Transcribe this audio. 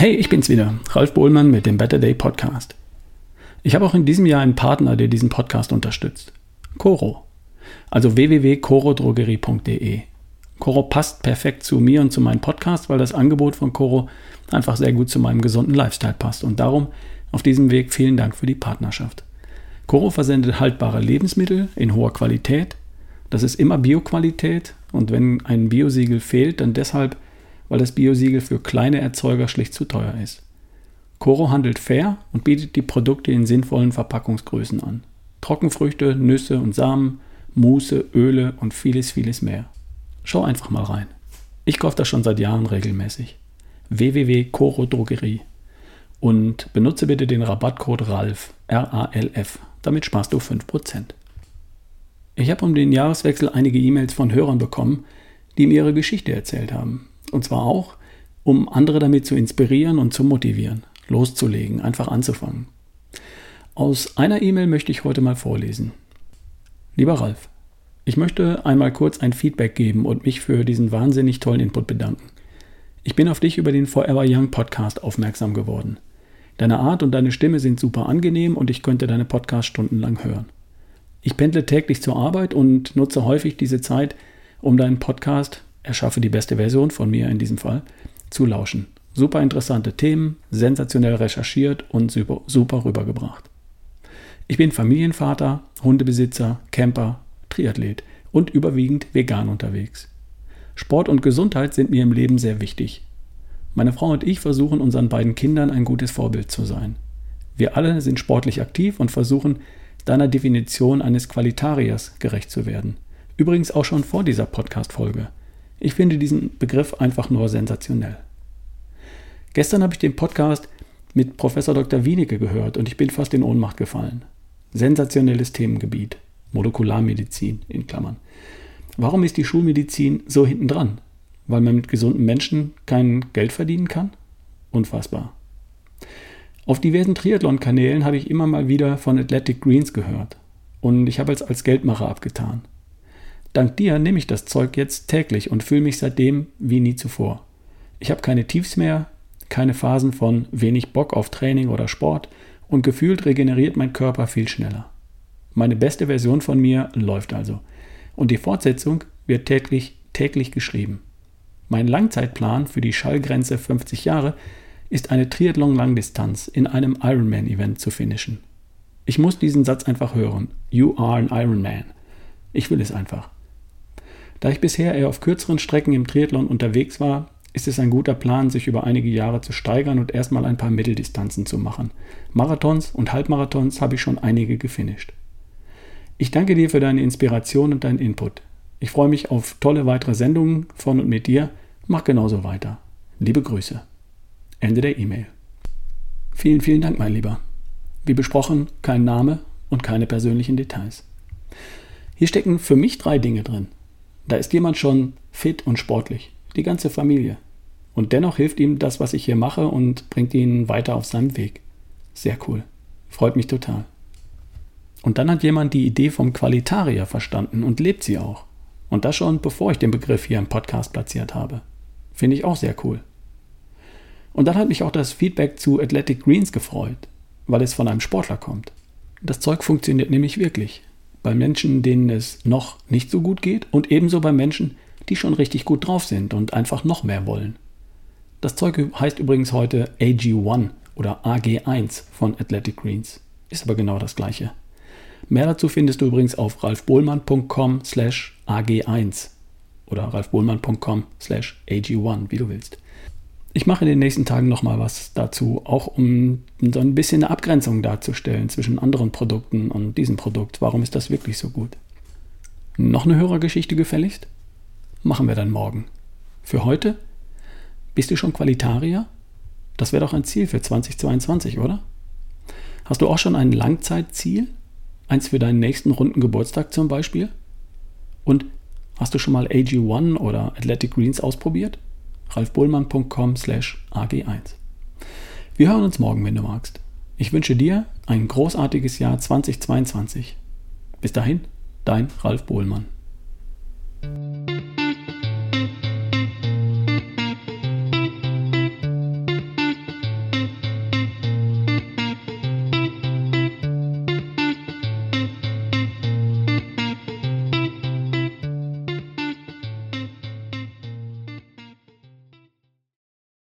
Hey, ich bin's wieder, Ralf Bohlmann mit dem Better Day Podcast. Ich habe auch in diesem Jahr einen Partner, der diesen Podcast unterstützt. Coro. Also www.corodrogerie.de. Coro passt perfekt zu mir und zu meinem Podcast, weil das Angebot von Coro einfach sehr gut zu meinem gesunden Lifestyle passt. Und darum auf diesem Weg vielen Dank für die Partnerschaft. Coro versendet haltbare Lebensmittel in hoher Qualität. Das ist immer Bioqualität und wenn ein Biosiegel fehlt, dann deshalb, weil das Biosiegel für kleine Erzeuger schlicht zu teuer ist. Coro handelt fair und bietet die Produkte in sinnvollen Verpackungsgrößen an. Trockenfrüchte, Nüsse und Samen, Muße, Öle und vieles, vieles mehr. Schau einfach mal rein. Ich kaufe das schon seit Jahren regelmäßig. www.coro Drogerie. Und benutze bitte den Rabattcode RALF, R-A-L-F. Damit sparst du 5%. Ich habe um den Jahreswechsel einige E-Mails von Hörern bekommen, die mir ihre Geschichte erzählt haben. Und zwar auch, um andere damit zu inspirieren und zu motivieren, loszulegen, einfach anzufangen. Aus einer E-Mail möchte ich heute mal vorlesen. Lieber Ralf, ich möchte einmal kurz ein Feedback geben und mich für diesen wahnsinnig tollen Input bedanken. Ich bin auf dich über den Forever Young Podcast aufmerksam geworden. Deine Art und deine Stimme sind super angenehm und ich könnte deine Podcast stundenlang hören. Ich pendle täglich zur Arbeit und nutze häufig diese Zeit, um deinen Podcast, erschaffe die beste Version von mir in diesem Fall, zu lauschen. Super interessante Themen, sensationell recherchiert und super, super rübergebracht. Ich bin Familienvater, Hundebesitzer, Camper, Triathlet und überwiegend vegan unterwegs. Sport und Gesundheit sind mir im Leben sehr wichtig. Meine Frau und ich versuchen unseren beiden Kindern ein gutes Vorbild zu sein. Wir alle sind sportlich aktiv und versuchen, deiner Definition eines Qualitariers gerecht zu werden. Übrigens auch schon vor dieser Podcast-Folge. Ich finde diesen Begriff einfach nur sensationell. Gestern habe ich den Podcast mit Professor Dr. Wienicke gehört und ich bin fast in Ohnmacht gefallen. Sensationelles Themengebiet. Molekularmedizin in Klammern. Warum ist die Schulmedizin so hinten dran? Weil man mit gesunden Menschen kein Geld verdienen kann? Unfassbar. Auf diversen Triathlon-Kanälen habe ich immer mal wieder von Athletic Greens gehört und ich habe es als Geldmacher abgetan. Dank dir nehme ich das Zeug jetzt täglich und fühle mich seitdem wie nie zuvor. Ich habe keine Tiefs mehr, keine Phasen von wenig Bock auf Training oder Sport und gefühlt regeneriert mein Körper viel schneller. Meine beste Version von mir läuft also. Und die Fortsetzung wird täglich, täglich geschrieben. Mein Langzeitplan für die Schallgrenze 50 Jahre ist eine Triathlon-Langdistanz in einem Ironman-Event zu finishen. Ich muss diesen Satz einfach hören. You are an Ironman. Ich will es einfach. Da ich bisher eher auf kürzeren Strecken im Triathlon unterwegs war, ist es ein guter Plan, sich über einige Jahre zu steigern und erstmal ein paar Mitteldistanzen zu machen. Marathons und Halbmarathons habe ich schon einige gefinisht. Ich danke dir für deine Inspiration und deinen Input. Ich freue mich auf tolle weitere Sendungen von und mit dir. Mach genauso weiter. Liebe Grüße. Ende der E-Mail. Vielen, vielen Dank, mein Lieber. Wie besprochen, kein Name und keine persönlichen Details. Hier stecken für mich drei Dinge drin. Da ist jemand schon fit und sportlich, die ganze Familie. Und dennoch hilft ihm das, was ich hier mache und bringt ihn weiter auf seinem Weg. Sehr cool. Freut mich total. Und dann hat jemand die Idee vom Qualitarier verstanden und lebt sie auch. Und das schon bevor ich den Begriff hier im Podcast platziert habe. Finde ich auch sehr cool. Und dann hat mich auch das Feedback zu Athletic Greens gefreut, weil es von einem Sportler kommt. Das Zeug funktioniert nämlich wirklich. Bei Menschen, denen es noch nicht so gut geht und ebenso bei Menschen, die schon richtig gut drauf sind und einfach noch mehr wollen. Das Zeug heißt übrigens heute AG1 oder AG1 von Athletic Greens. Ist aber genau das gleiche. Mehr dazu findest du übrigens auf ralfbohlmann.com slash ag1 oder ralfbohlmann.com slash ag1, wie du willst. Ich mache in den nächsten Tagen nochmal was dazu, auch um so ein bisschen eine Abgrenzung darzustellen zwischen anderen Produkten und diesem Produkt. Warum ist das wirklich so gut? Noch eine Hörergeschichte gefälligst? Machen wir dann morgen. Für heute? Bist du schon Qualitarier? Das wäre doch ein Ziel für 2022, oder? Hast du auch schon ein Langzeitziel? Eins für deinen nächsten runden Geburtstag zum Beispiel? Und hast du schon mal AG1 oder Athletic Greens ausprobiert? ralfbullmann.com slash ag1. Wir hören uns morgen, wenn du magst. Ich wünsche dir ein großartiges Jahr 2022. Bis dahin, dein Ralf Bohlmann.